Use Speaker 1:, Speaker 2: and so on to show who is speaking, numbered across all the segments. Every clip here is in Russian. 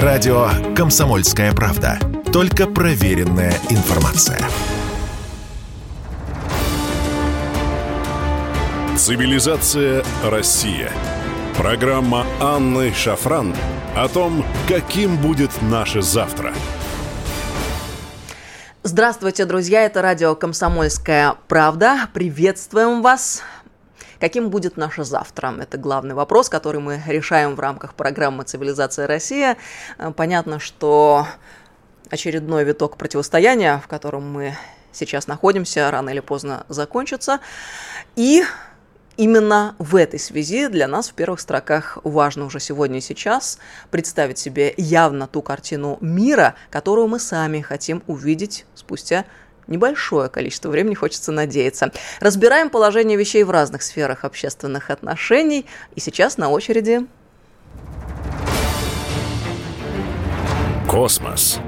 Speaker 1: Радио «Комсомольская правда». Только проверенная информация. Цивилизация Россия. Программа Анны Шафран о том, каким будет наше завтра.
Speaker 2: Здравствуйте, друзья! Это радио «Комсомольская правда». Приветствуем вас! Каким будет наше завтра? Это главный вопрос, который мы решаем в рамках программы «Цивилизация Россия». Э, понятно, что очередной виток противостояния, в котором мы сейчас находимся, рано или поздно закончится. И Именно в этой связи для нас в первых строках важно уже сегодня и сейчас представить себе явно ту картину мира, которую мы сами хотим увидеть спустя небольшое количество времени, хочется надеяться. Разбираем положение вещей в разных сферах общественных отношений. И сейчас на очереди...
Speaker 1: Космос.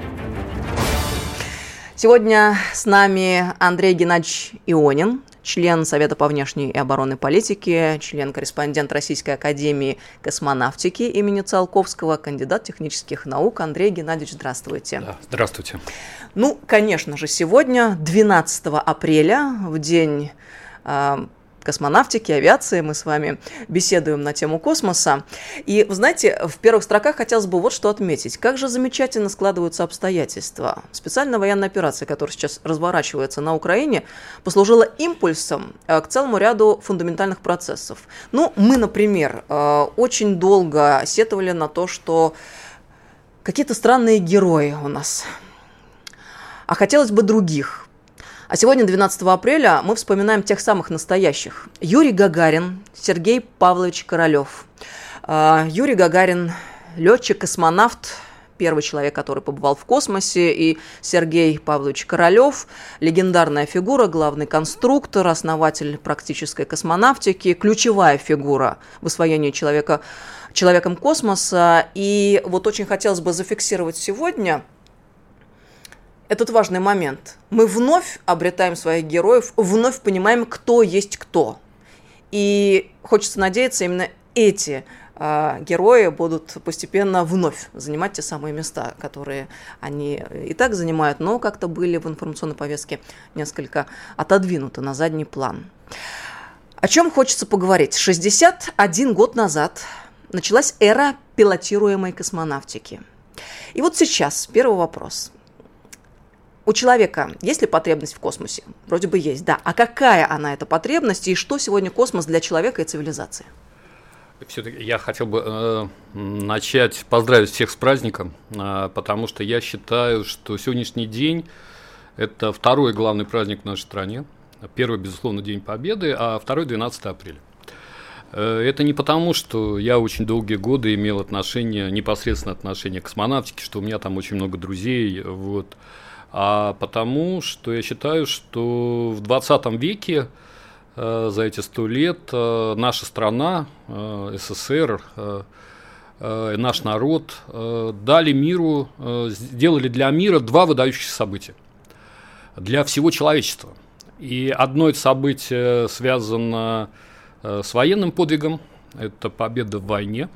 Speaker 2: Сегодня с нами Андрей Геннадьевич Ионин, член Совета по внешней и оборонной политике, член-корреспондент Российской академии космонавтики имени Циолковского, кандидат технических наук. Андрей Геннадьевич, здравствуйте.
Speaker 3: Да, здравствуйте.
Speaker 2: Ну, конечно же, сегодня, 12 апреля, в день э, космонавтики, авиации, мы с вами беседуем на тему космоса. И, знаете, в первых строках хотелось бы вот что отметить. Как же замечательно складываются обстоятельства. Специальная военная операция, которая сейчас разворачивается на Украине, послужила импульсом э, к целому ряду фундаментальных процессов. Ну, мы, например, э, очень долго сетовали на то, что какие-то странные герои у нас. А хотелось бы других. А сегодня, 12 апреля, мы вспоминаем тех самых настоящих. Юрий Гагарин, Сергей Павлович Королев. А, Юрий Гагарин – летчик-космонавт, первый человек, который побывал в космосе, и Сергей Павлович Королев, легендарная фигура, главный конструктор, основатель практической космонавтики, ключевая фигура в освоении человека, человеком космоса. И вот очень хотелось бы зафиксировать сегодня – этот важный момент. Мы вновь обретаем своих героев, вновь понимаем, кто есть кто. И хочется надеяться, именно эти э, герои будут постепенно вновь занимать те самые места, которые они и так занимают, но как-то были в информационной повестке несколько отодвинуты на задний план. О чем хочется поговорить? 61 год назад началась эра пилотируемой космонавтики. И вот сейчас первый вопрос – у человека есть ли потребность в космосе? Вроде бы есть, да. А какая она, эта потребность, и что сегодня космос для человека и цивилизации?
Speaker 3: Все-таки я хотел бы э, начать поздравить всех с праздником, э, потому что я считаю, что сегодняшний день это второй главный праздник в нашей стране. Первый, безусловно, День Победы, а второй 12 апреля. Э, это не потому, что я очень долгие годы имел отношение, непосредственно отношение к космонавтике, что у меня там очень много друзей, вот, а потому что я считаю, что в 20 веке э, за эти сто лет э, наша страна, э, СССР, наш народ дали миру, сделали для мира два выдающихся события для всего человечества. И одно это событие связано с военным подвигом, это победа в войне,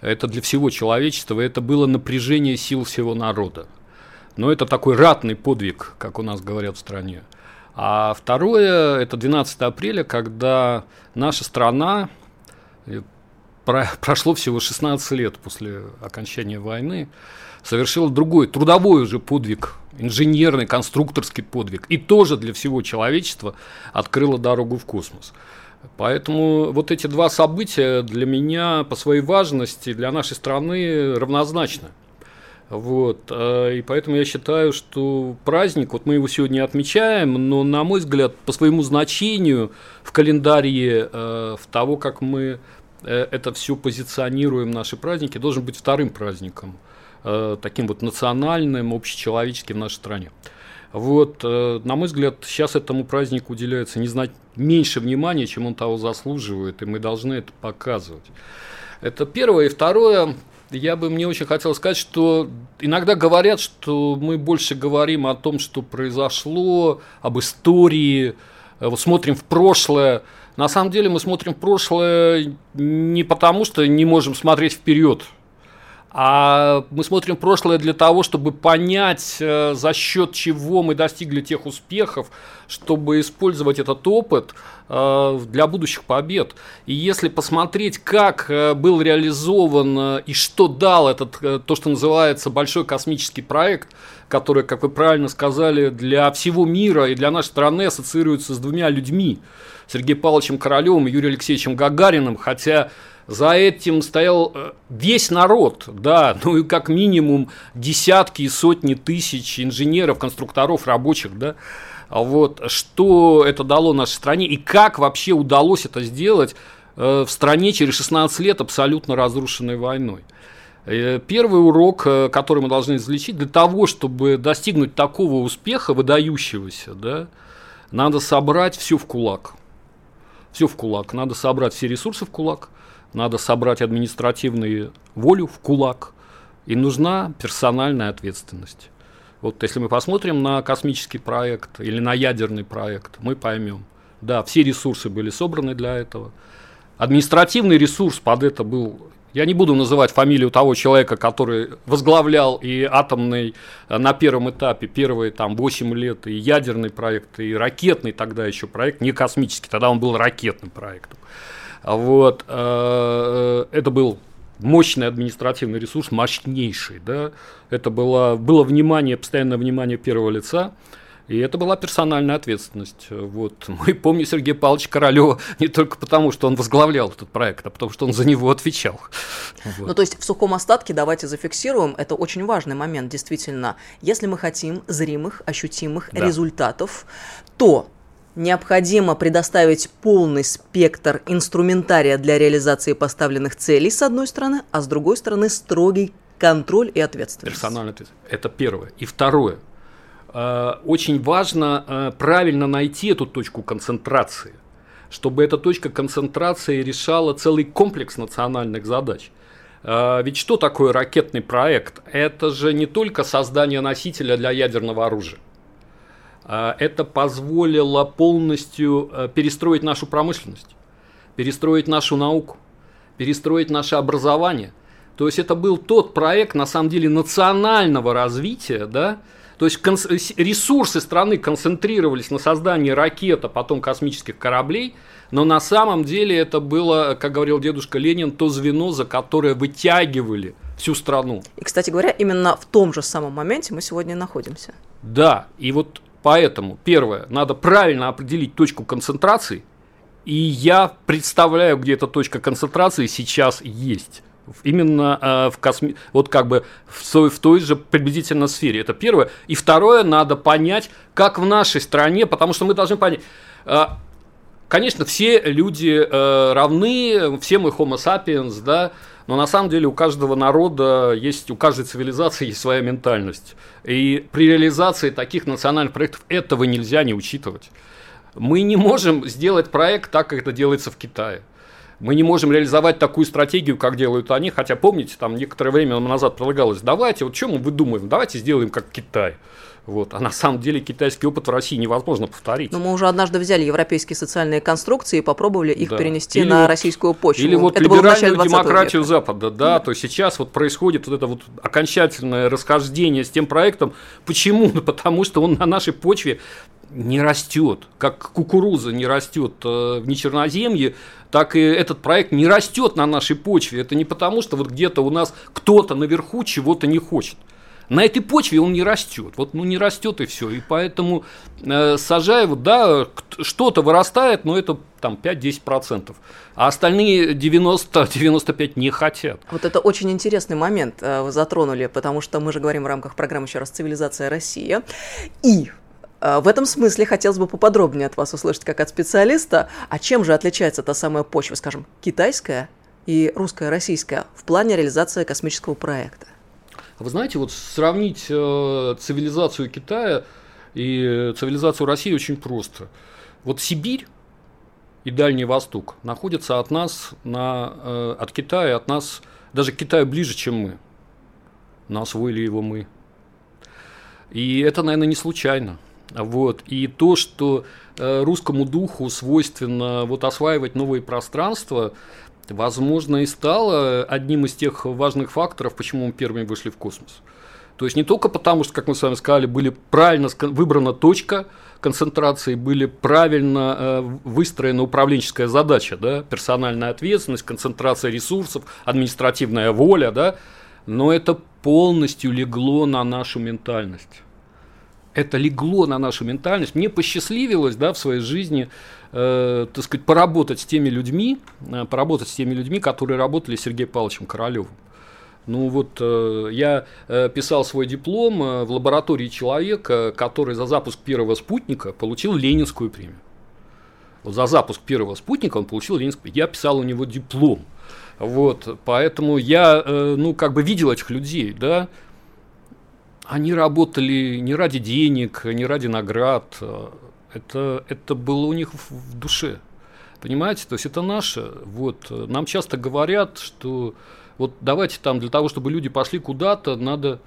Speaker 3: это для всего человечества, это было напряжение сил всего народа. Но это такой ратный подвиг, как у нас говорят в стране. А второе, это 12 апреля, когда наша страна, э, прошло всего 16 лет после окончания войны, совершила другой, трудовой уже подвиг, инженерный, конструкторский подвиг. И тоже для всего человечества открыла дорогу в космос. Поэтому вот эти два события для меня по своей важности для нашей страны равнозначны. Вот, э, и поэтому я считаю, что праздник, вот мы его сегодня отмечаем, но, на мой взгляд, по своему значению в календаре, э, в того, как мы э, это все позиционируем, наши праздники, должен быть вторым праздником, таким вот национальным, общечеловеческим в нашей стране. Вот, на мой взгляд, сейчас этому празднику уделяется не знать меньше внимания, чем он того заслуживает, и мы должны это показывать. Это первое. И второе, я бы мне очень хотел сказать, что иногда говорят, что мы больше говорим о том, что произошло, об истории, э, вот смотрим в прошлое. На самом деле мы смотрим в прошлое не потому, что не можем смотреть вперед, А мы смотрим прошлое для того, чтобы понять, э, за счет чего мы достигли тех успехов, чтобы использовать этот опыт для будущих побед. И если посмотреть, как э, был реализован и что дал этот, то, что называется большой космический проект, который, как вы правильно сказали, для всего мира и для нашей страны ассоциируется с двумя людьми, Сергеем Павловичем Королевым и Юрием Алексеевичем Гагариным, хотя за этим стоял э, весь народ, да, ну и как минимум десятки и сотни тысяч инженеров, конструкторов, рабочих, да. Вот, что это дало нашей стране и как вообще удалось это сделать э, в стране через 16 лет абсолютно разрушенной войной. Э, первый урок, который мы должны извлечь, для того, чтобы достигнуть такого успеха, выдающегося, да, надо собрать все в кулак. Все в кулак. Надо собрать все ресурсы в кулак – надо собрать административную волю в кулак, и нужна персональная ответственность. Вот если мы посмотрим на космический проект или на ядерный проект, мы поймем, да, все ресурсы были собраны для этого. Административный ресурс под это был я не буду называть фамилию того человека, который возглавлял и атомный э, на первом этапе, первые там 8 лет, и ядерный проект, и ракетный тогда еще проект, не космический, тогда он был ракетным проектом. Вот, э, это был мощный административный ресурс, мощнейший, да, это было, было внимание, постоянное внимание первого лица, и это была персональная ответственность. Вот. Мы помним Сергея Павловича Королева не только потому, что он возглавлял этот проект, а потому что он за него отвечал.
Speaker 2: Вот. Ну, то есть в сухом остатке давайте зафиксируем, это очень важный момент, действительно. Если мы хотим зримых, ощутимых да. результатов, то Необходимо предоставить полный спектр инструментария для реализации поставленных целей, с одной стороны, а с другой стороны, строгий контроль и ответственность.
Speaker 3: Персональная ответственность. Это первое. И второе. Э, очень важно э, правильно найти эту точку концентрации, чтобы эта точка концентрации решала целый комплекс национальных задач. Э, ведь что такое ракетный проект? Это же не только создание носителя для ядерного оружия. А, это позволило полностью э, перестроить нашу промышленность, перестроить нашу науку, перестроить наше образование. То есть это был тот проект, на самом деле, национального развития, да, то есть ресурсы страны концентрировались на создании ракет, а потом космических кораблей, но на самом деле это было, как говорил дедушка Ленин, то звено, за которое вытягивали всю страну.
Speaker 2: И, кстати говоря, именно в том же самом моменте мы сегодня находимся.
Speaker 3: Да, и вот Поэтому, первое, надо правильно определить точку концентрации, и я представляю, где эта точка концентрации сейчас есть. Именно э, в косми... вот как бы в, в той же приблизительно сфере. Это первое. И второе, надо понять, как в нашей стране, потому что мы должны понять. Э, конечно, все люди э, равны, все мы homo sapiens, да, но на самом деле у каждого народа есть, у каждой цивилизации есть своя ментальность. И при реализации таких национальных проектов этого нельзя не учитывать. Мы не можем сделать проект так, как это делается в Китае. Мы не можем реализовать такую стратегию, как делают они, хотя помните, там некоторое время назад предлагалось, давайте, вот чем мы выдумаем, давайте сделаем как Китай. Вот. А на самом деле китайский опыт в России невозможно повторить.
Speaker 2: Но мы уже однажды взяли европейские социальные конструкции и попробовали их да. перенести или на вот, российскую почву.
Speaker 3: Или вот это либеральную демократию века. Запада, да, да, то сейчас вот происходит вот это вот окончательное расхождение с тем проектом. Почему? Потому что он на нашей почве не растет, как кукуруза не растет э, в нечерноземье, так и этот проект не растет на нашей почве. Это не потому, что вот где-то у нас кто-то наверху чего-то не хочет. На этой почве он не растет. Вот, ну, не растет и все. И поэтому э, сажаем, да, что-то вырастает, но это там 5-10%. А остальные 90-95 не хотят.
Speaker 2: Вот это очень интересный момент э, вы затронули, потому что мы же говорим в рамках программы еще раз «Цивилизация Россия». И э, в этом смысле хотелось бы поподробнее от вас услышать, как от специалиста, а чем же отличается та самая почва, скажем, китайская и русская, российская в плане реализации космического проекта?
Speaker 3: Вы знаете, вот сравнить э, цивилизацию Китая и цивилизацию России очень просто. Вот Сибирь и Дальний Восток находятся от нас, на, э, от Китая, от нас, даже к Китаю ближе, чем мы. Но освоили его мы. И это, наверное, не случайно. Вот. И то, что э, русскому духу свойственно вот осваивать новые пространства, возможно, и стало одним из тех важных факторов, почему мы первыми вышли в космос. То есть не только потому, что, как мы с вами сказали, были правильно выбрана точка концентрации, были правильно э, выстроена управленческая задача, да, персональная ответственность, концентрация ресурсов, административная воля, да, но это полностью легло на нашу ментальность. Это легло на нашу ментальность. Мне посчастливилось, да, в своей жизни э, так сказать, поработать с теми людьми, э, поработать с теми людьми, которые работали с Сергеем Павловичем Королевым. Ну вот э, я э, писал свой диплом э, в лаборатории человека, который за запуск первого спутника получил Ленинскую премию. Вот за запуск первого спутника он получил Ленинскую. Я писал у него диплом. Вот, поэтому я, э, ну, как бы видел этих людей, да. Они работали не ради денег, не ради наград. Это, это было у них в, в душе. Понимаете? То есть это наше. Вот. Нам часто говорят, что вот давайте там для того, чтобы люди пошли куда-то, надо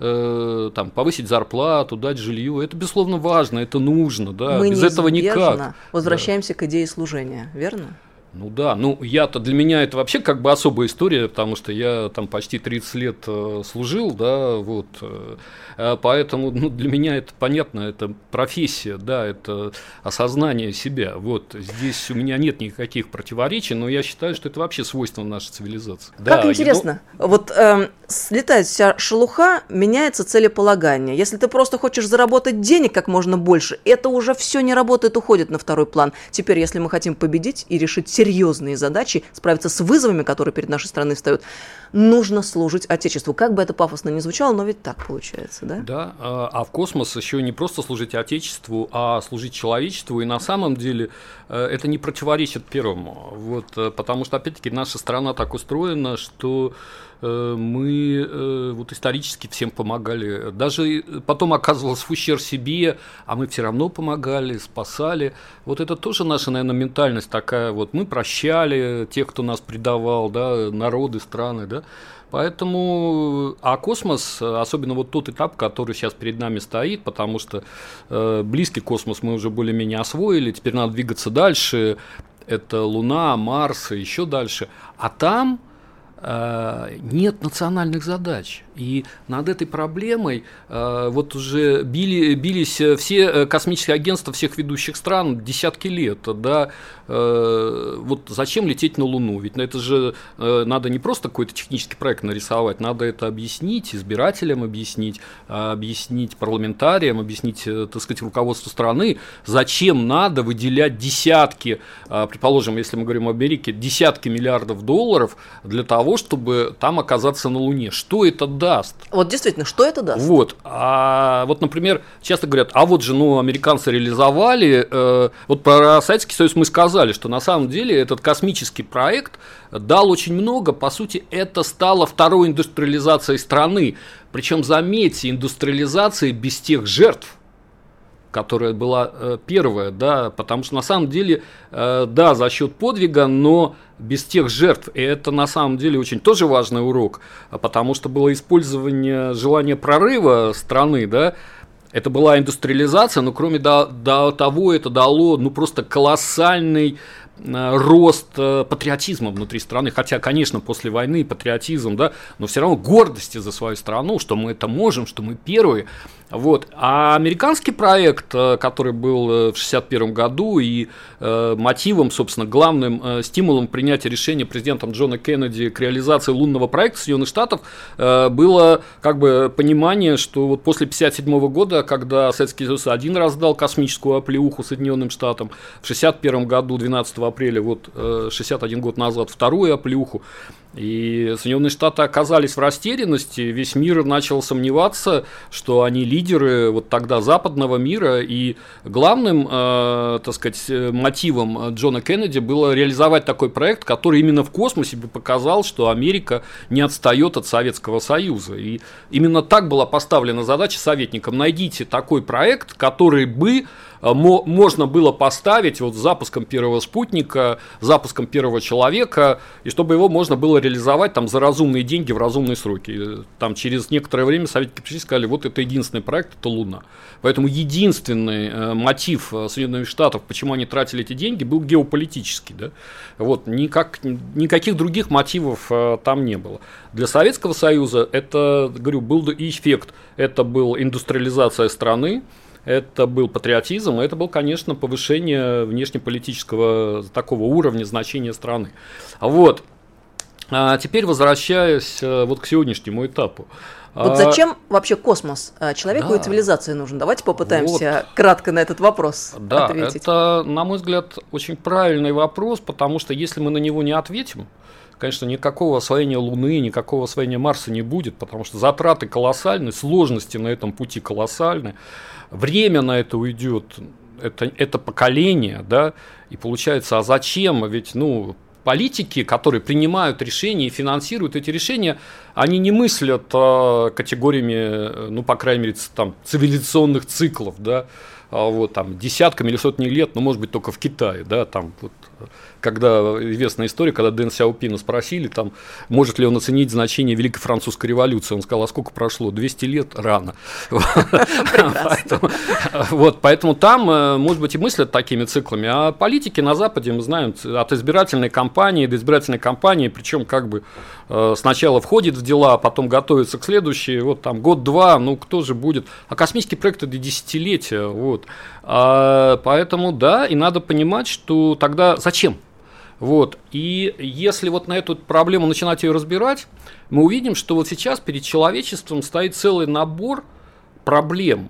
Speaker 3: э, там повысить зарплату, дать жилье. Это безусловно важно, это нужно, да.
Speaker 2: Мы Без этого никак. Возвращаемся да. к идее служения, верно?
Speaker 3: Ну да, ну я-то для меня это вообще как бы особая история, потому что я там почти 30 лет э, служил, да, вот, э, а поэтому ну, для меня это понятно, это профессия, да, это осознание себя, вот, здесь у меня нет никаких противоречий, но я считаю, что это вообще свойство нашей цивилизации.
Speaker 2: Как да, интересно, но... вот э, слетает вся шелуха, меняется целеполагание, если ты просто хочешь заработать денег как можно больше, это уже все не работает, уходит на второй план. Теперь, если мы хотим победить и решить серьезные задачи, справиться с вызовами, которые перед нашей страной встают, нужно служить Отечеству. Как бы это пафосно ни звучало, но ведь так получается, да?
Speaker 3: Да, а, а в космос еще не просто служить Отечеству, а служить человечеству. И на самом деле э, это не противоречит первому. Вот, э, потому что, опять-таки, наша страна так устроена, что мы э, вот исторически всем помогали. Даже потом оказывалось в ущерб себе, а мы все равно помогали, спасали. Вот это тоже наша, наверное, ментальность такая. Вот мы прощали тех, кто нас предавал, да, народы, страны, да. Поэтому, а космос, особенно вот тот этап, который сейчас перед нами стоит, потому что э, близкий космос мы уже более-менее освоили, теперь надо двигаться дальше, это Луна, Марс и еще дальше. А там Э, нет национальных задач. И над этой проблемой э, вот уже били, бились все э, космические агентства всех ведущих стран десятки лет. Да? Вот зачем лететь на Луну? Ведь это же надо не просто какой-то технический проект нарисовать, надо это объяснить, избирателям объяснить, объяснить парламентариям, объяснить, так сказать, руководству страны, зачем надо выделять десятки, предположим, если мы говорим о Америке, десятки миллиардов долларов для того, того, чтобы там оказаться на Луне. Что это даст?
Speaker 2: Вот действительно, что это даст?
Speaker 3: Вот, а, вот например, часто говорят, а вот же, ну, американцы реализовали, э, вот про Советский Союз мы сказали, что на самом деле этот космический проект дал очень много, по сути, это стало второй индустриализацией страны, причем, заметьте, индустриализацией без тех жертв, которая была э, первая, да, потому что на самом деле, э, да, за счет подвига, но без тех жертв. И это на самом деле очень тоже важный урок, потому что было использование желания прорыва страны, да, это была индустриализация, но кроме до, до того это дало ну просто колоссальный Э, рост патриотизма внутри страны, хотя, конечно, после войны патриотизм, да, но все равно гордости за свою страну, что мы это можем, что мы первые. Вот. А американский проект, э, который был в 1961 году и э, мотивом, собственно, главным э, стимулом принятия решения президентом Джона Кеннеди к реализации лунного проекта Соединенных Штатов э, было как бы понимание, что вот после 1957 года, когда Советский Союз один раз дал космическую оплеуху Соединенным Штатам, в 1961 году 12 апреля, вот 61 э, год назад, вторую оплюху. И Соединенные Штаты оказались в растерянности, весь мир начал сомневаться, что они лидеры вот тогда западного мира, и главным, э, так сказать, мотивом Джона Кеннеди было реализовать такой проект, который именно в космосе бы показал, что Америка не отстает от Советского Союза. И именно так была поставлена задача советникам, найдите такой проект, который бы можно было поставить вот запуском первого спутника, запуском первого человека, и чтобы его можно было реализовать там за разумные деньги в разумные сроки. Там через некоторое время советники пришли и сказали, вот это единственный проект, это Луна. Поэтому единственный э, мотив Соединенных Штатов, почему они тратили эти деньги, был геополитический. Да? Вот, никак, никаких других мотивов там не было. Для Советского Союза это, говорю, был эффект. Это был индустриализация страны, это был патриотизм, это был, конечно, повышение внешнеполитического такого уровня значения страны. Вот. А теперь возвращаясь э, вот к сегодняшнему этапу.
Speaker 2: Вот а, зачем вообще космос э, человеку да. и цивилизации нужен? Давайте попытаемся вот. кратко на этот вопрос
Speaker 3: да,
Speaker 2: ответить.
Speaker 3: Это, на мой взгляд, очень правильный вопрос, потому что если мы на него не ответим, конечно, никакого освоения Луны, никакого освоения Марса не будет, потому что затраты колоссальны, сложности на этом пути колоссальны время на это уйдет, это, это поколение, да, и получается, а зачем? Ведь, ну, политики, которые принимают решения и финансируют эти решения, они не мыслят э, категориями, ну, по крайней мере, там, цивилизационных циклов, да, а вот там десятками или сотни лет, ну, может быть, только в Китае, да, там вот когда известная история, когда Дэн Сяопина спросили, там, может ли он оценить значение Великой Французской революции, он сказал, а сколько прошло? 200 лет? Рано. Вот, поэтому там, э, может быть, и мыслят такими циклами, а политики на Западе, мы знаем, от избирательной кампании до избирательной кампании, причем как бы э, сначала входит в дела, а потом готовится к следующей, вот там год-два, ну кто же будет, а космический проект это десятилетия, вот, а, поэтому да, и надо понимать, что тогда зачем? Вот. И если вот на эту проблему начинать ее разбирать, мы увидим, что вот сейчас перед человечеством стоит целый набор проблем,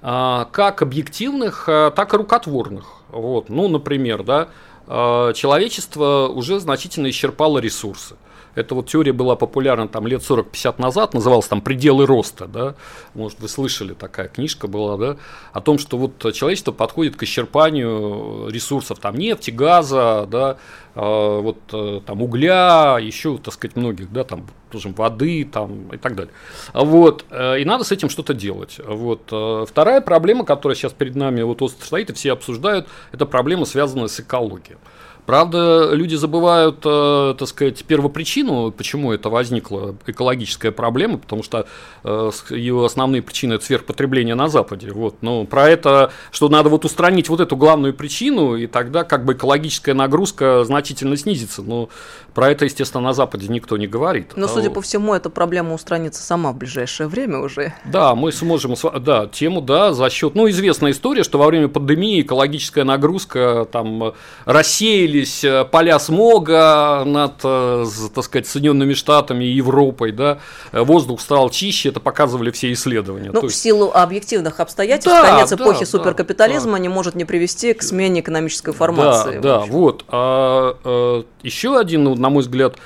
Speaker 3: а, как объективных, а, так и рукотворных. Вот. Ну, например, да, а, человечество уже значительно исчерпало ресурсы. Эта вот теория была популярна там лет 40-50 назад, называлась там «Пределы роста», да, может, вы слышали, такая книжка была, да, о том, что вот человечество подходит к исчерпанию ресурсов, там, нефти, газа, да, э, вот э, там угля, еще, так сказать, многих, да, там, тоже воды, там, и так далее. Вот, э, и надо с этим что-то делать. Вот. Э, вторая проблема, которая сейчас перед нами вот стоит, и все обсуждают, это проблема, связанная с экологией. Правда, люди забывают, э, так сказать, первопричину, почему это возникла экологическая проблема, потому что э, ее основные причины это сверхпотребление на Западе. Вот. Но про это, что надо вот устранить вот эту главную причину, и тогда как бы экологическая нагрузка значительно снизится. Но про это, естественно, на Западе никто не говорит.
Speaker 2: Но, судя по всему, эта проблема устранится сама в ближайшее время уже.
Speaker 3: Да, мы сможем, да, тему, да, за счет, ну, известная история, что во время пандемии экологическая нагрузка там рассеяли появились э, поля смога над, э, так сказать, Соединенными Штатами и Европой, да, э, воздух стал чище, это показывали все исследования.
Speaker 2: Ну, есть... в силу объективных обстоятельств, да, конец да, эпохи да, суперкапитализма да. не может не привести к смене экономической формации.
Speaker 3: Да, да, вот. А, а, еще один, на мой взгляд,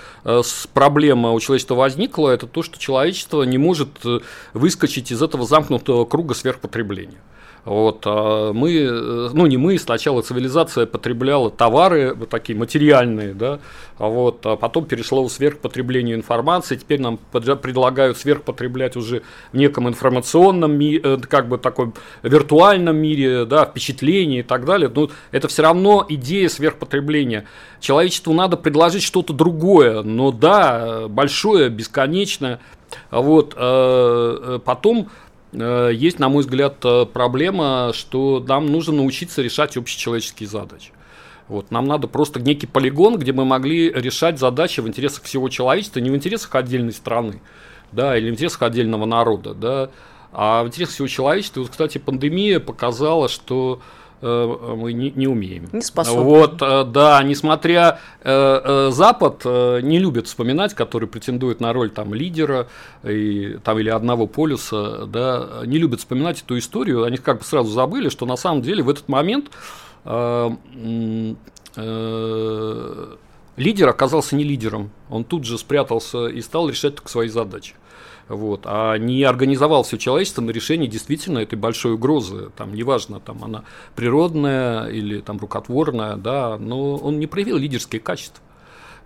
Speaker 3: проблема у человечества возникла, это то, что человечество не может выскочить из этого замкнутого круга сверхпотребления. Вот, а мы, э, ну не мы, сначала цивилизация потребляла товары вот такие материальные, да, а вот, а потом перешло в сверхпотребление информации, теперь нам предлагают сверхпотреблять уже в неком информационном э, как бы такой виртуальном мире, да, впечатлений и так далее. Но это все равно идея сверхпотребления. Человечеству надо предложить что-то другое, но да, большое, бесконечное. Вот, э, потом есть, на мой взгляд, э, проблема, что нам нужно научиться решать общечеловеческие задачи. Вот, нам надо просто некий полигон, где мы могли решать задачи в интересах всего человечества, не в интересах отдельной страны, да, или в интересах отдельного народа, да, а в интересах всего человечества. Вот, кстати, пандемия показала, что Э, мы не, не умеем.
Speaker 2: Не способны.
Speaker 3: Вот, э, да, несмотря э, Запад не любит вспоминать, который претендует на роль там лидера и, там, или одного полюса, да, не любят вспоминать эту историю, они как бы сразу забыли, что на самом деле в этот момент лидер оказался не лидером, он тут же спрятался и стал решать только свои задачи вот, а не организовал все человечество на решение действительно этой большой угрозы, там, неважно, там она природная или там рукотворная, да, но он не проявил лидерские качества.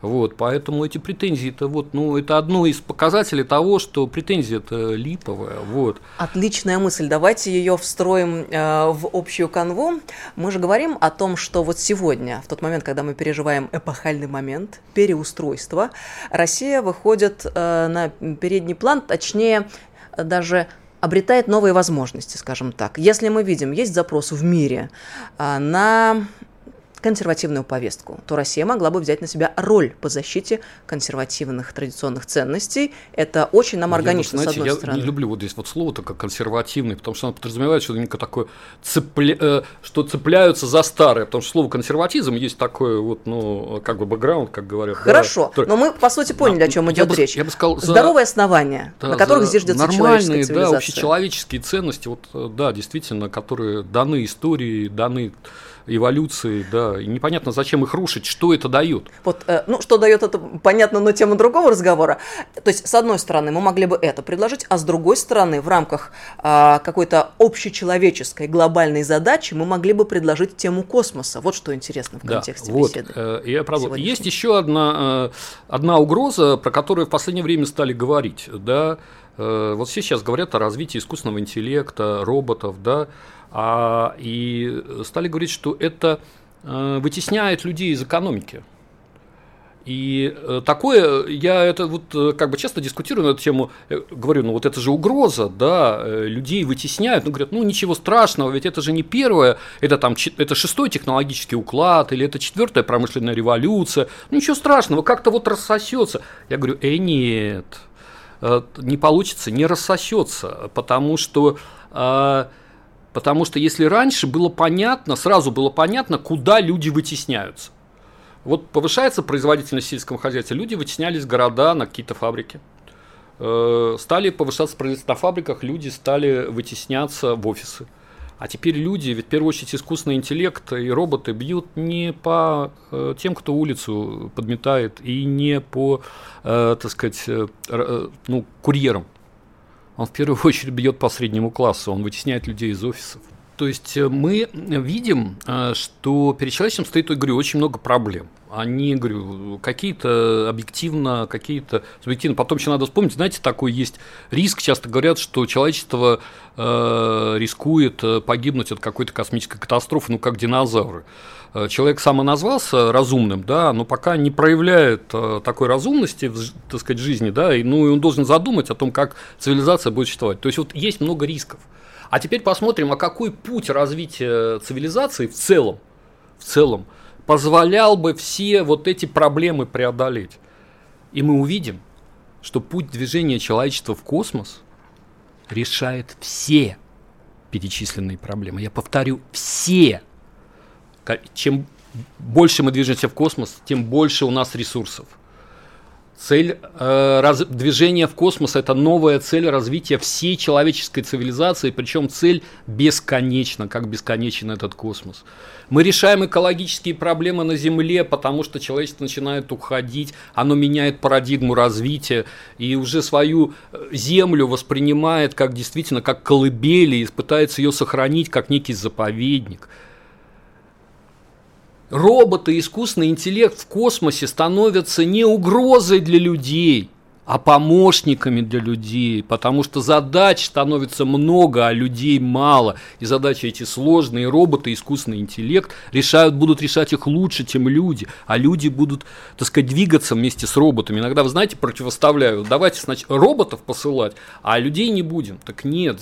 Speaker 3: Вот, поэтому эти претензии это вот, ну, это одно из показателей того, что претензия это липовая. Вот.
Speaker 2: Отличная мысль. Давайте ее встроим э, в общую канву. Мы же говорим о том, что вот сегодня, в тот момент, когда мы переживаем эпохальный момент переустройства, Россия выходит э, на передний план, точнее даже обретает новые возможности, скажем так. Если мы видим, есть запрос в мире э, на консервативную повестку, то Россия могла бы взять на себя роль по защите консервативных традиционных ценностей. Это очень нам органично,
Speaker 3: я, знаете,
Speaker 2: с одной
Speaker 3: я
Speaker 2: стороны.
Speaker 3: не люблю вот здесь вот слово такое консервативный, потому что оно подразумевает, что некое такое цепля... Э, что цепляются за старое, потому что слово консерватизм есть такое вот, ну, как бы бэкграунд, как говорят.
Speaker 2: Хорошо,
Speaker 3: да,
Speaker 2: но мы, по сути, поняли,
Speaker 3: да,
Speaker 2: о чем идет
Speaker 3: бы,
Speaker 2: речь.
Speaker 3: Я бы сказал, за...
Speaker 2: Здоровые основания,
Speaker 3: да,
Speaker 2: на которых зиждется
Speaker 3: нормальные, да, общечеловеческие ценности, вот, э, да, действительно, которые даны истории, даны эволюции, да, и непонятно, зачем их рушить, что это дает.
Speaker 2: Вот, э, ну, что дает это, понятно, но тема другого разговора. То есть, с одной стороны, мы могли бы это предложить, а с другой стороны, в рамках э, какой-то общечеловеческой глобальной задачи мы могли бы предложить тему космоса. Вот что интересно в контексте
Speaker 3: да, вот,
Speaker 2: беседы.
Speaker 3: Э, я правда. Есть еще одна, э, одна угроза, про которую в последнее время стали говорить, да, вот все сейчас говорят о развитии искусственного интеллекта, роботов, да, а, и стали говорить, что это э, вытесняет людей из экономики. И э, такое, я это вот э, как бы часто дискутирую на эту тему, говорю, ну вот это же угроза, да, людей вытесняют, ну говорят, ну ничего страшного, ведь это же не первое, это там, это шестой технологический уклад, или это четвертая промышленная революция, ну ничего страшного, как-то вот рассосется. Я говорю, э, нет, не получится, не рассосется, потому что Потому что если раньше было понятно, сразу было понятно, куда люди вытесняются. Вот повышается производительность сельского хозяйства, люди вытеснялись в города на какие-то фабрики. Э, стали повышаться производительность на фабриках, люди стали вытесняться в офисы. А теперь люди, ведь в первую очередь искусственный интеллект и роботы бьют не по э, тем, кто улицу подметает, и не по, э, так сказать, ну, курьерам он в первую очередь бьет по среднему классу, он вытесняет людей из офисов. То есть э, мы видим, э, что перед человечеством стоит, говорю, очень много проблем. Они, говорю, какие-то объективно, какие-то субъективно. Потом еще надо вспомнить, знаете, такой есть риск. Часто говорят, что человечество э, рискует э, погибнуть от какой-то космической катастрофы, ну как динозавры. Человек самоназвался разумным, да, но пока не проявляет такой разумности в, так сказать, жизни, да, и, ну и он должен задумать о том, как цивилизация будет существовать. То есть вот есть много рисков. А теперь посмотрим, а какой путь развития цивилизации в целом, в целом позволял бы все вот эти проблемы преодолеть. И мы увидим, что путь движения человечества в космос решает все перечисленные проблемы. Я повторю, все. Чем больше мы движемся в космос, тем больше у нас ресурсов – Цель э, раз, движения в космос – это новая цель развития всей человеческой цивилизации, причем цель бесконечна, как бесконечен этот космос. Мы решаем экологические проблемы на Земле, потому что человечество начинает уходить, оно меняет парадигму развития и уже свою э, Землю воспринимает как действительно как колыбель и пытается ее сохранить как некий заповедник – роботы, искусственный интеллект в космосе становятся не угрозой для людей, а помощниками для людей, потому что задач становится много, а людей мало. И задачи эти сложные, роботы, искусственный интеллект решают, будут решать их лучше, чем люди, а люди будут, так сказать, двигаться вместе с роботами. Иногда, вы знаете, противоставляют, давайте сначала роботов посылать, а людей не будем. Так нет,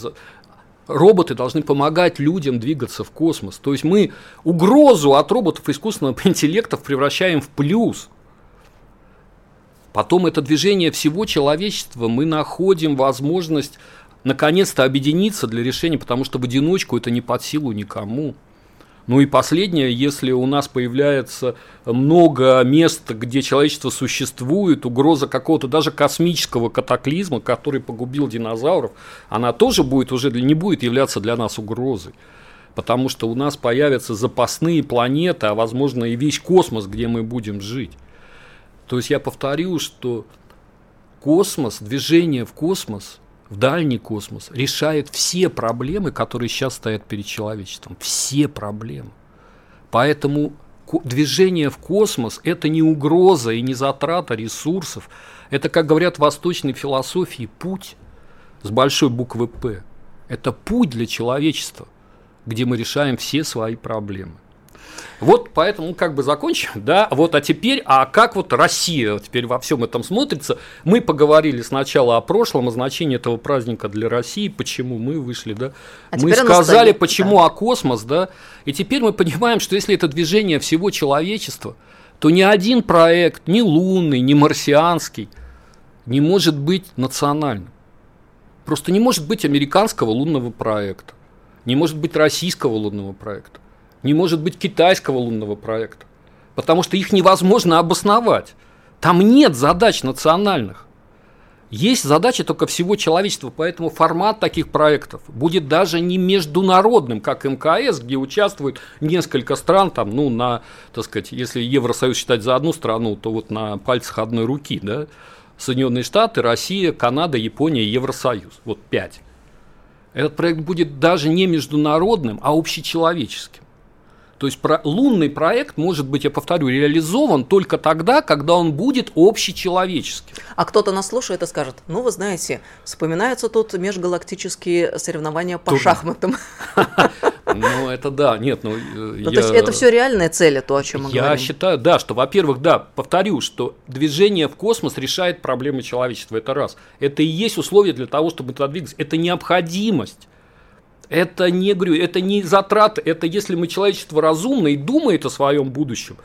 Speaker 3: роботы должны помогать людям двигаться в космос. То есть мы угрозу от роботов искусственного интеллекта превращаем в плюс. Потом это движение всего человечества, мы находим возможность наконец-то объединиться для решения, потому что в одиночку это не под силу никому. Ну и последнее, если у нас появляется много мест, где человечество существует, угроза какого-то даже космического катаклизма, который погубил динозавров, она тоже будет уже не будет являться для нас угрозой. Потому что у нас появятся запасные планеты, а возможно и весь космос, где мы будем жить. То есть я повторю, что космос, движение в космос в дальний космос решает все проблемы, которые сейчас стоят перед человечеством. Все проблемы. Поэтому движение в космос – это не угроза и не затрата ресурсов. Это, как говорят в восточной философии, путь с большой буквы «П». Это путь для человечества, где мы решаем все свои проблемы. Вот поэтому как бы закончим, да, вот, а теперь, а как вот Россия теперь во всем этом смотрится? Мы поговорили сначала о прошлом, о значении этого праздника для России, почему мы вышли, да, а мы сказали, почему да. о космос, да, и теперь мы понимаем, что если это движение всего человечества, то ни один проект, ни лунный, ни марсианский, не может быть национальным. Просто не может быть американского лунного проекта, не может быть российского лунного проекта не может быть китайского лунного проекта, потому что их невозможно обосновать. Там нет задач национальных. Есть задачи только всего человечества, поэтому формат таких проектов будет даже не международным, как МКС, где участвуют несколько стран, там, ну, на, так сказать, если Евросоюз считать за одну страну, то вот на пальцах одной руки, да, Соединенные Штаты, Россия, Канада, Япония, Евросоюз, вот пять. Этот проект будет даже не международным, а общечеловеческим. То есть про, лунный проект может быть, я повторю, реализован только тогда, когда он будет общечеловеческим.
Speaker 2: А кто-то нас слушает и скажет, ну вы знаете, вспоминаются тут межгалактические соревнования по шахматам.
Speaker 3: Ну, это да, нет, ну...
Speaker 2: ну То есть это все реальные цели, то, о чем мы
Speaker 3: говорим? Я считаю, да, что, во-первых, да, повторю, что движение в космос решает проблемы человечества, это раз. Это и есть условие для того, чтобы туда двигаться. Это необходимость. Это не, говорю, это не затраты, это если мы человечество разумно и думает о своем будущем,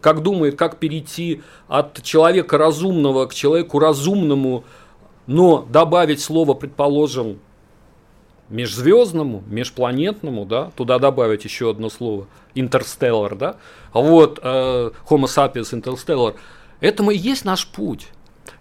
Speaker 3: как думает, как перейти от человека разумного к человеку разумному, но добавить слово, предположим, межзвездному, межпланетному, да, туда добавить еще одно слово, интерстеллар, да, вот, э, Homo sapiens interstellar, это и есть наш путь.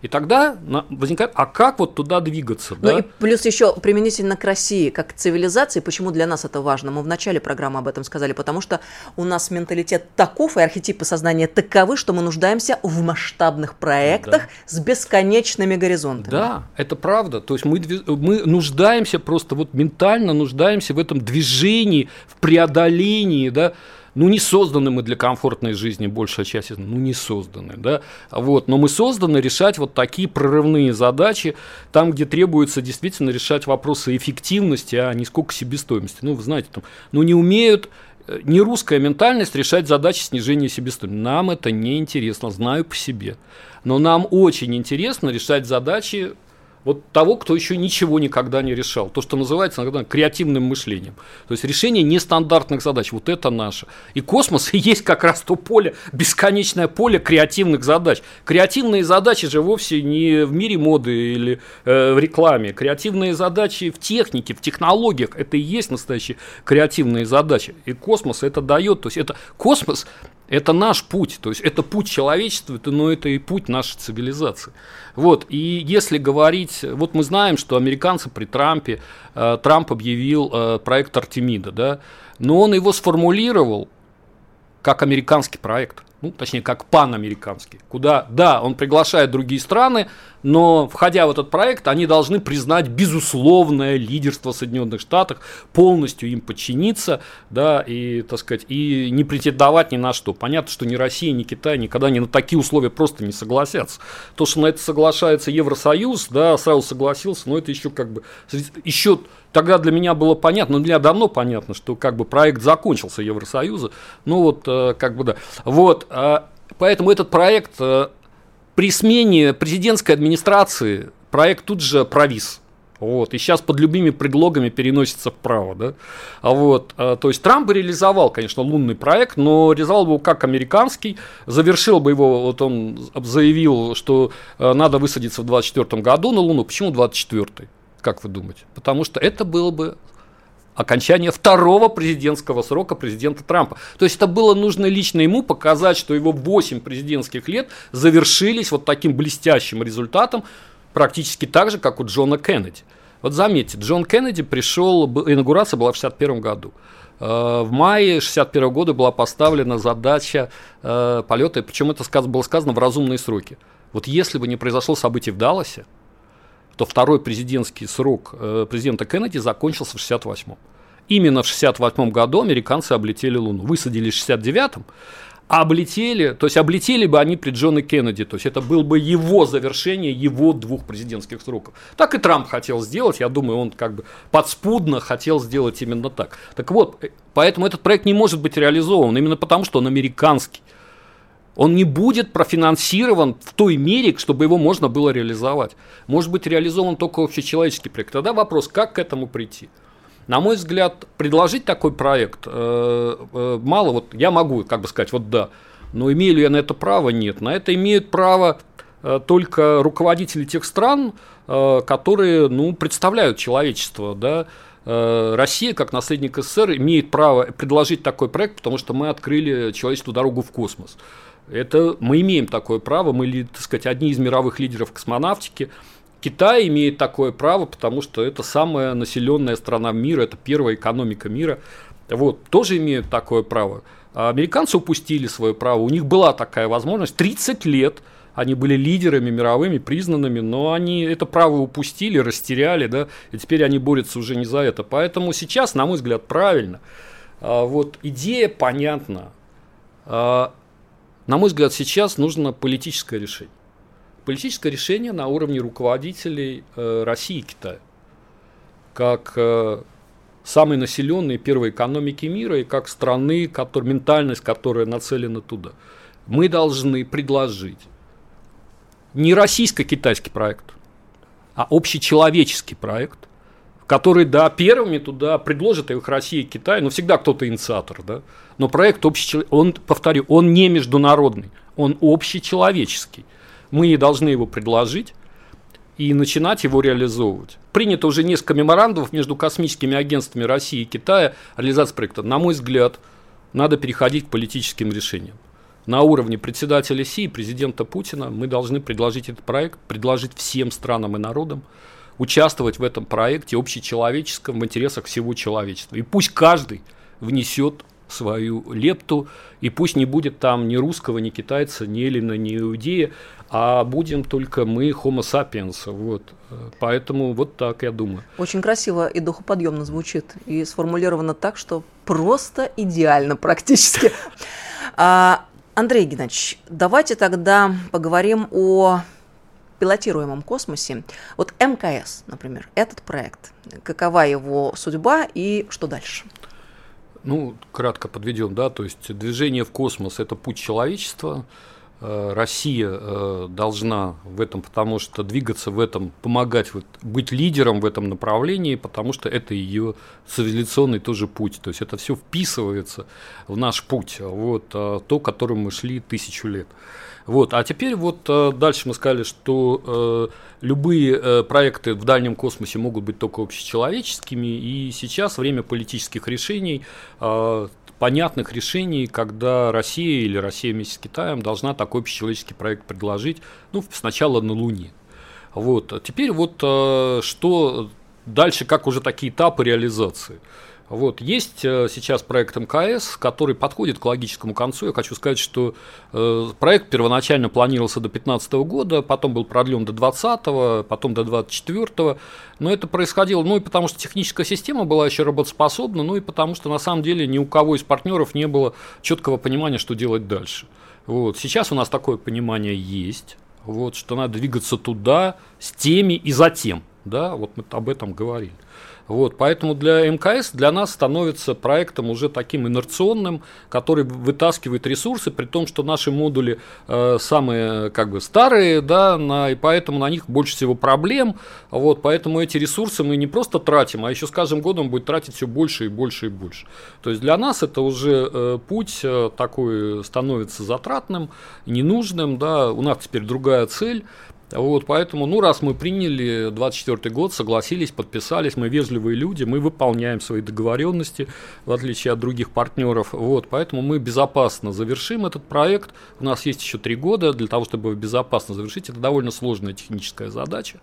Speaker 3: И тогда возникает, а как вот туда двигаться?
Speaker 2: Ну да? и плюс еще применительно к России, как к цивилизации, почему для нас это важно? Мы в начале программы об этом сказали, потому что у нас менталитет таков и архетипы сознания таковы, что мы нуждаемся в масштабных проектах да. с бесконечными горизонтами.
Speaker 3: Да, это правда. То есть мы, мы нуждаемся просто вот ментально нуждаемся в этом движении, в преодолении, да, ну, не созданы мы для комфортной жизни, большая часть, ну, не созданы, да, вот, но мы созданы решать вот такие прорывные задачи, там, где требуется действительно решать вопросы эффективности, а не сколько себестоимости, ну, вы знаете, там, ну, не умеют э, не русская ментальность решать задачи снижения себестоимости. Нам это не интересно, знаю по себе. Но нам очень интересно решать задачи вот того, кто еще ничего никогда не решал. То, что называется иногда креативным мышлением. То есть решение нестандартных задач. Вот это наше. И космос и есть как раз то поле, бесконечное поле креативных задач. Креативные задачи же вовсе не в мире моды или э, в рекламе. Креативные задачи в технике, в технологиях. Это и есть настоящие креативные задачи. И космос это дает. То есть это космос это наш путь, то есть это путь человечества, но это и путь нашей цивилизации. Вот, и если говорить, вот мы знаем, что американцы при Трампе, э, Трамп объявил э, проект Артемида, да, но он его сформулировал как американский проект ну, точнее, как панамериканский, куда, да, он приглашает другие страны, но, входя в этот проект, они должны признать безусловное лидерство Соединенных Штатов, полностью им подчиниться, да, и, так сказать, и не претендовать ни на что. Понятно, что ни Россия, ни Китай никогда ни на такие условия просто не согласятся. То, что на это соглашается Евросоюз, да, сразу согласился, но это еще как бы, еще тогда для меня было понятно, ну, для меня давно понятно, что как бы проект закончился Евросоюза, ну вот э, как бы да. Вот, э, поэтому этот проект э, при смене президентской администрации проект тут же провис. Вот, и сейчас под любыми предлогами переносится вправо. Да? А вот, то есть Трамп бы реализовал, конечно, лунный проект, но реализовал бы его как американский, завершил бы его, вот он заявил, что надо высадиться в 2024 году на Луну. Почему 2024? Как вы думаете? Потому что это было бы окончание второго президентского срока президента Трампа. То есть это было нужно лично ему показать, что его 8 президентских лет завершились вот таким блестящим результатом, практически так же, как у Джона Кеннеди. Вот заметьте, Джон Кеннеди пришел, инаугурация была в 1961 году. Э, в мае 1961 года была поставлена задача э, полета, причем это было сказано в разумные сроки. Вот если бы не произошло событие в Далласе, то второй президентский срок э, президента Кеннеди закончился в 68-м. Именно в 68 году американцы облетели Луну. Высадили в 69-м, облетели, то есть облетели бы они при Джоне Кеннеди, то есть это было бы его завершение его двух президентских сроков. Так и Трамп хотел сделать, я думаю, он как бы подспудно хотел сделать именно так. Так вот, э, поэтому этот проект не может быть реализован, именно потому, что он американский. Он не будет профинансирован в той мере, чтобы его можно было реализовать. Может быть реализован только общечеловеческий проект. Тогда вопрос, как к этому прийти? На мой взгляд, предложить такой проект э, э, мало. Вот я могу, как бы сказать, вот да, но имею ли я на это право? Нет. На это имеют право э, только руководители тех стран, э, которые ну, представляют человечество. Да? Э, Россия, как наследник СССР, имеет право предложить такой проект, потому что мы открыли человечеству дорогу в космос. Это мы имеем такое право, мы, так сказать, одни из мировых лидеров космонавтики. Китай имеет такое право, потому что это самая населенная страна мира, это первая экономика мира. Вот, тоже имеют такое право. А американцы упустили свое право, у них была такая возможность. 30 лет они были лидерами мировыми, признанными, но они это право упустили, растеряли, да, и теперь они борются уже не за это. Поэтому сейчас, на мой взгляд, правильно. А вот идея понятна. На мой взгляд, сейчас нужно политическое решение политическое решение на уровне руководителей э, России и Китая. Как э, самой населенной первой экономики мира и как страны, который, ментальность, которая нацелена туда. Мы должны предложить не российско-китайский проект, а общечеловеческий проект, который, да, первыми туда предложат их Россия и Китай, но всегда кто-то инициатор, да, но проект общечеловеческий, он, повторю, он не международный, он общечеловеческий мы должны его предложить и начинать его реализовывать. Принято уже несколько меморандумов между космическими агентствами России и Китая о реализации проекта. На мой взгляд, надо переходить к политическим решениям. На уровне председателя Си и президента Путина мы должны предложить этот проект, предложить всем странам и народам участвовать в этом проекте общечеловеческом в интересах всего человечества. И пусть каждый внесет свою лепту, и пусть не будет там ни русского, ни китайца, ни эллина, ни иудея, а будем только мы homo sapiens. Вот. Поэтому вот так я думаю.
Speaker 2: Очень красиво и духоподъемно звучит, и сформулировано так, что просто идеально практически. А, Андрей Геннадьевич, давайте тогда поговорим о пилотируемом космосе. Вот МКС, например, этот проект, какова его судьба и что дальше?
Speaker 3: Ну, кратко подведем, да, то есть движение в космос – это путь человечества, Россия э, должна в этом, потому что двигаться в этом, помогать быть лидером в этом направлении, потому что это ее цивилизационный тоже путь. То есть это все вписывается в наш путь, вот, э, то, которым мы шли тысячу лет. Вот. А теперь вот дальше мы сказали, что любые проекты в дальнем космосе могут быть только общечеловеческими, и сейчас время политических решений понятных решений, когда Россия или Россия вместе с Китаем должна такой общечеловеческий проект предложить, ну, сначала на Луне. Вот. А теперь вот э, что дальше, как уже такие этапы реализации. Вот. Есть э, сейчас проект МКС, который подходит к логическому концу. Я хочу сказать, что э, проект первоначально планировался до 2015 года, потом был продлен до 2020, потом до 2024. Но это происходило, ну и потому что техническая система была еще работоспособна, ну и потому что на самом деле ни у кого из партнеров не было четкого понимания, что делать дальше. Вот. Сейчас у нас такое понимание есть, вот, что надо двигаться туда с теми и за тем. Да, вот мы об этом говорили. Вот, поэтому для МКС для нас становится проектом уже таким инерционным, который вытаскивает ресурсы, при том, что наши модули э, самые как бы старые, да, на, и поэтому на них больше всего проблем. Вот, поэтому эти ресурсы мы не просто тратим, а еще с каждым годом будет тратить все больше и больше и больше. То есть для нас это уже э, путь э, такой становится затратным, ненужным, да, у нас теперь другая цель. Вот, поэтому, ну, раз мы приняли 24 год, согласились, подписались, мы вежливые люди, мы выполняем свои договоренности, в отличие от других партнеров. Вот, поэтому мы безопасно завершим этот проект. У нас есть еще три года для того, чтобы безопасно завершить. Это довольно сложная техническая задача.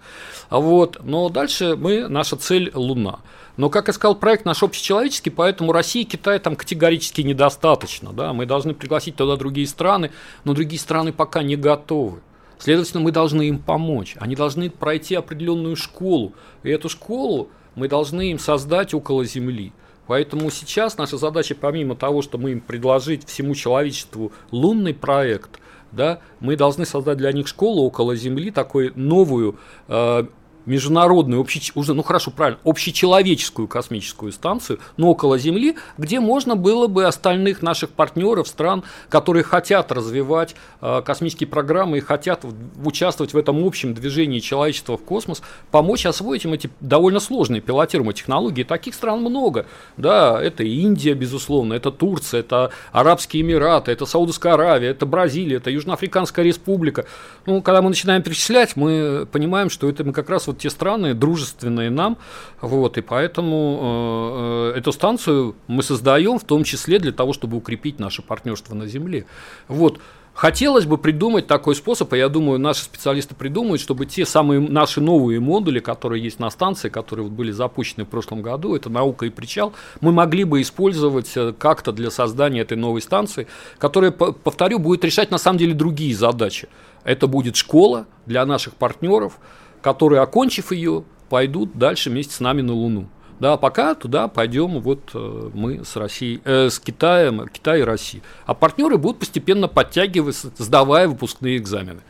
Speaker 3: Вот, но дальше мы, наша цель – Луна. Но, как я сказал, проект наш общечеловеческий, поэтому России и Китай там категорически недостаточно. Да? Мы должны пригласить туда другие страны, но другие страны пока не готовы. Следовательно, мы должны им помочь. Они должны пройти определенную школу. И эту школу мы должны им создать около Земли. Поэтому сейчас наша задача, помимо того, что мы им предложить всему человечеству лунный проект, да, мы должны создать для них школу около Земли, такую новую э, международную, общеч... уже, ну хорошо, правильно, общечеловеческую космическую станцию, но около Земли, где можно было бы остальных наших партнеров, стран, которые хотят развивать э, космические программы и хотят участвовать в этом общем движении человечества в космос, помочь освоить им эти довольно сложные пилотируемые технологии. Таких стран много. Да, это Индия, безусловно, это Турция, это Арабские Эмираты, это Саудовская Аравия, это Бразилия, это Южноафриканская Республика. Ну, когда мы начинаем перечислять, мы понимаем, что это мы как раз вот те страны, дружественные нам, вот, и поэтому э, э, эту станцию мы создаем в том числе для того, чтобы укрепить наше партнерство на Земле. Вот. Хотелось бы придумать такой способ, и я думаю, наши специалисты придумают, чтобы те самые наши новые модули, которые есть на станции, которые вот были запущены в прошлом году, это наука и причал, мы могли бы использовать э, как-то для создания этой новой станции, которая, повторю, будет решать на самом деле другие задачи. Это будет школа для наших партнеров, которые, окончив ее, пойдут дальше вместе с нами на Луну. Да, пока туда пойдем вот э, мы с Россией, э, с Китаем, Китай и Россией. А партнеры будут постепенно подтягиваться, сдавая выпускные экзамены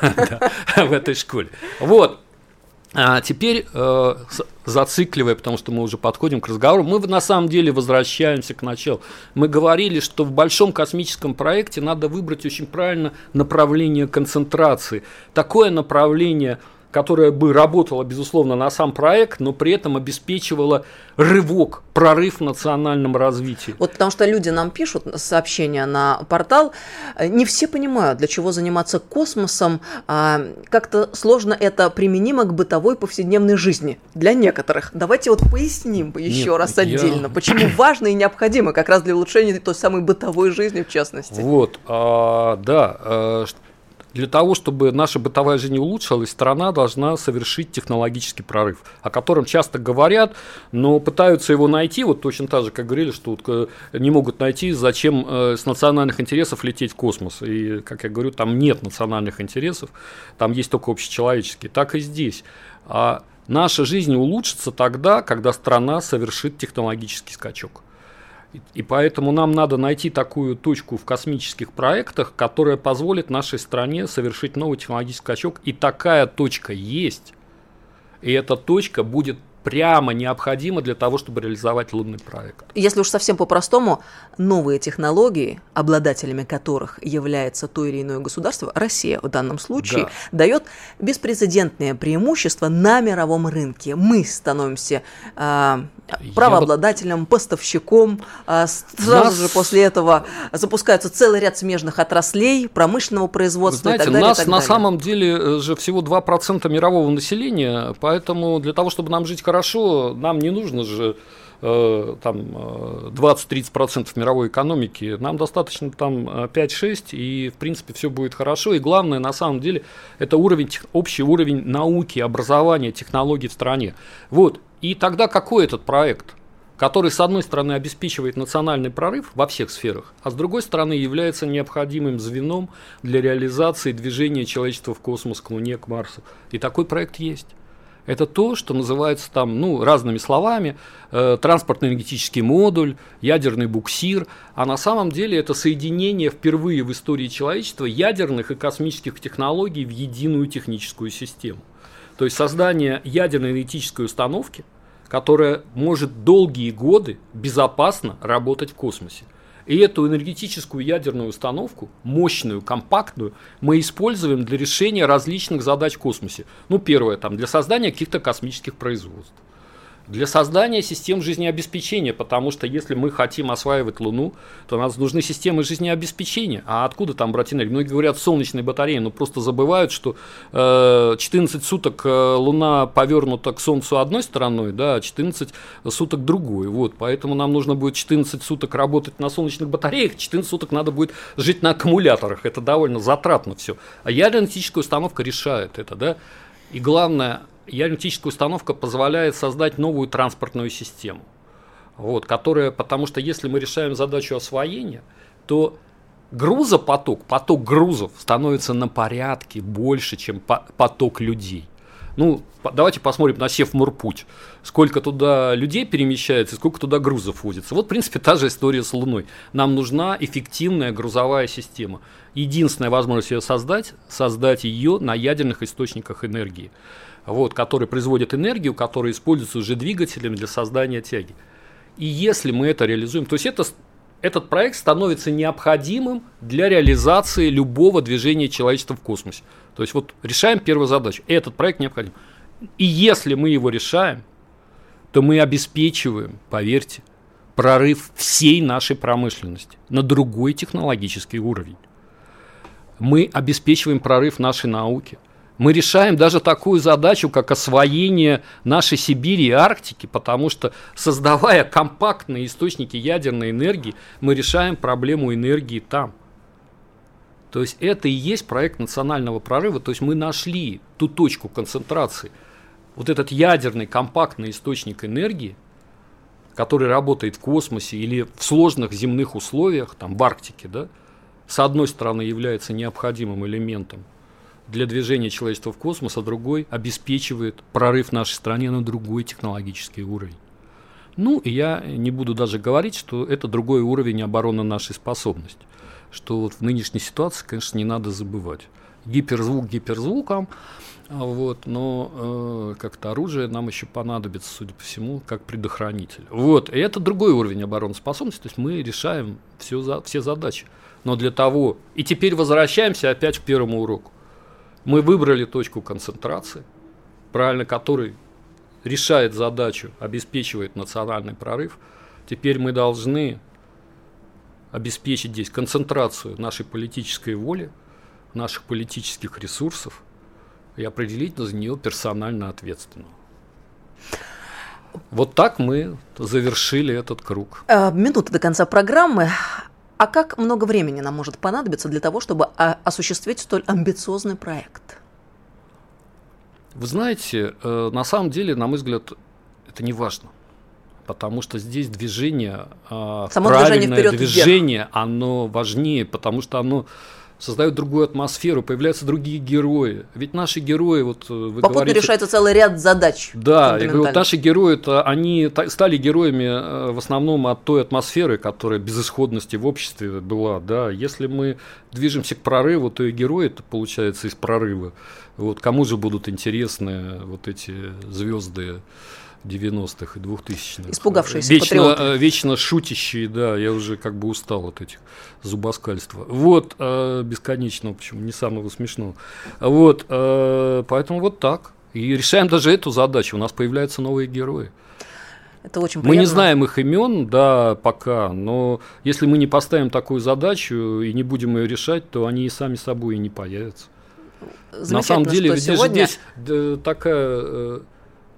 Speaker 3: в этой школе. Вот. А теперь, э, зацикливая, потому что мы уже подходим к разговору, мы на самом деле возвращаемся к началу. Мы говорили, что в большом космическом проекте надо выбрать очень правильно направление концентрации. Такое направление – которая бы работала, безусловно, на сам проект, но при этом обеспечивала рывок, прорыв в национальном развитии.
Speaker 2: Вот потому что люди нам пишут сообщения на портал, не все понимают, для чего заниматься космосом, а как-то сложно это применимо к бытовой повседневной жизни для некоторых. Давайте вот поясним еще Нет, раз отдельно, я... почему важно и необходимо как раз для улучшения той самой бытовой жизни в частности.
Speaker 3: Вот, а, да, а, для того, чтобы наша бытовая жизнь улучшилась, страна должна совершить технологический прорыв, о котором часто говорят, но пытаются его найти, вот точно так же, как говорили, что вот э, не могут найти, зачем э, с национальных интересов лететь в космос. И, как я говорю, там нет национальных интересов, там есть только общечеловеческие. Так и здесь. А наша жизнь улучшится тогда, когда страна совершит технологический скачок. И поэтому нам надо найти такую точку в космических проектах, которая позволит нашей стране совершить новый технологический скачок. И такая точка есть. И эта точка будет прямо необходимо для того, чтобы реализовать лунный проект.
Speaker 2: Если уж совсем по-простому, новые технологии, обладателями которых является то или иное государство, Россия в данном случае, да. дает беспрецедентное преимущество на мировом рынке. Мы становимся э, правообладателем, Я... поставщиком. Э, сразу нас... же после этого запускаются целый ряд смежных отраслей, промышленного производства
Speaker 3: знаете,
Speaker 2: и так далее.
Speaker 3: Нас
Speaker 2: так
Speaker 3: на
Speaker 2: далее.
Speaker 3: самом деле э, же всего 2% мирового населения, поэтому для того, чтобы нам жить хорошо, хорошо, нам не нужно же э, там 20-30% э, мировой экономики, нам достаточно там 5-6, и в принципе все будет хорошо. И главное, на самом деле, это уровень, общий уровень науки, образования, технологий в стране. Вот. И тогда какой этот проект? который, с одной стороны, обеспечивает национальный прорыв во всех сферах, а с другой стороны, является необходимым звеном для реализации движения человечества в космос, к Луне, к Марсу. И такой проект есть. Это то, что называется там, ну, разными словами, э, транспортно-энергетический модуль, ядерный буксир, а на самом деле это соединение впервые в истории человечества ядерных и космических технологий в единую техническую систему. То есть создание ядерной энергетической установки, которая может долгие годы безопасно работать в космосе. И эту энергетическую ядерную установку, мощную, компактную, мы используем для решения различных задач в космосе. Ну, первое, там, для создания каких-то космических производств для создания систем жизнеобеспечения, потому что если мы хотим осваивать Луну, то нам нужны системы жизнеобеспечения. А откуда там брать энергию? Многие говорят солнечные батареи, но просто забывают, что э, 14 суток э, Луна повернута к Солнцу одной стороной, да, а 14 суток другой. Вот, поэтому нам нужно будет 14 суток работать на солнечных батареях, 14 суток надо будет жить на аккумуляторах. Это довольно затратно все. А ядерная установка решает это, да. И главное, ядерная установка позволяет создать новую транспортную систему. Вот, которая, потому что если мы решаем задачу освоения, то грузопоток, поток грузов становится на порядке больше, чем поток людей. Ну, давайте посмотрим на Севморпуть. Сколько туда людей перемещается, сколько туда грузов возится. Вот, в принципе, та же история с Луной. Нам нужна эффективная грузовая система. Единственная возможность ее создать, создать ее на ядерных источниках энергии, вот, которые производят энергию, которая используется уже двигателями для создания тяги. И если мы это реализуем, то есть это, этот проект становится необходимым для реализации любого движения человечества в космосе. То есть вот решаем первую задачу. Этот проект необходим. И если мы его решаем, то мы обеспечиваем, поверьте, прорыв всей нашей промышленности на другой технологический уровень. Мы обеспечиваем прорыв нашей науки. Мы решаем даже такую задачу, как освоение нашей Сибири и Арктики, потому что создавая компактные источники ядерной энергии, мы решаем проблему энергии там – то есть это и есть проект национального прорыва, то есть мы нашли ту точку концентрации. Вот этот ядерный компактный источник энергии, который работает в космосе или в сложных земных условиях, там в Арктике, да, с одной стороны является необходимым элементом для движения человечества в космос, а другой обеспечивает прорыв нашей стране на другой технологический уровень. Ну, и я не буду даже говорить, что это другой уровень обороны нашей способности что вот в нынешней ситуации, конечно, не надо забывать. Гиперзвук гиперзвуком, а вот, но э, как-то оружие нам еще понадобится, судя по всему, как предохранитель. Вот, и это другой уровень обороноспособности, то есть мы решаем все, за, все задачи. Но для того, и теперь возвращаемся опять к первому уроку. Мы выбрали точку концентрации, правильно которой решает задачу, обеспечивает национальный прорыв. Теперь мы должны обеспечить здесь концентрацию нашей политической воли, наших политических ресурсов и определить за нее персонально ответственного. Вот так мы завершили этот круг.
Speaker 2: Э, минута до конца программы. А как много времени нам может понадобиться для того, чтобы а, осуществить столь амбициозный проект?
Speaker 3: Вы знаете, э, на самом деле, на мой взгляд, это не важно потому что здесь движение, а, Само правильное движение, движение вверх. оно важнее, потому что оно создает другую атмосферу, появляются другие герои. Ведь наши герои, вот э, вы
Speaker 2: Попутно
Speaker 3: говорите...
Speaker 2: решается целый ряд задач.
Speaker 3: Да, и вот наши герои, -то, они стали героями э, в основном от той атмосферы, которая безысходности в обществе была. Да. Если мы движемся к прорыву, то и герои это получается из прорыва. Вот кому же будут интересны вот эти звезды 90-х и 2000-х.
Speaker 2: Испугавшиеся
Speaker 3: вечно,
Speaker 2: патриоты.
Speaker 3: Э, вечно шутящие, да, я уже как бы устал от этих зубоскальства. Вот, э, бесконечного, почему, не самого смешного. Вот, э, поэтому вот так. И решаем даже эту задачу, у нас появляются новые герои.
Speaker 2: Это очень
Speaker 3: приятно. Мы не знаем их имен, да, пока, но если мы не поставим такую задачу и не будем ее решать, то они и сами собой и не появятся. На самом деле, здесь сегодня... здесь такая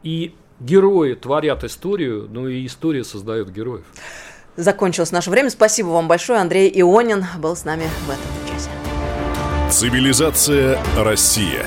Speaker 3: и герои творят историю, но и история создает героев.
Speaker 2: Закончилось наше время. Спасибо вам большое. Андрей Ионин был с нами в этом часе.
Speaker 1: Цивилизация Россия.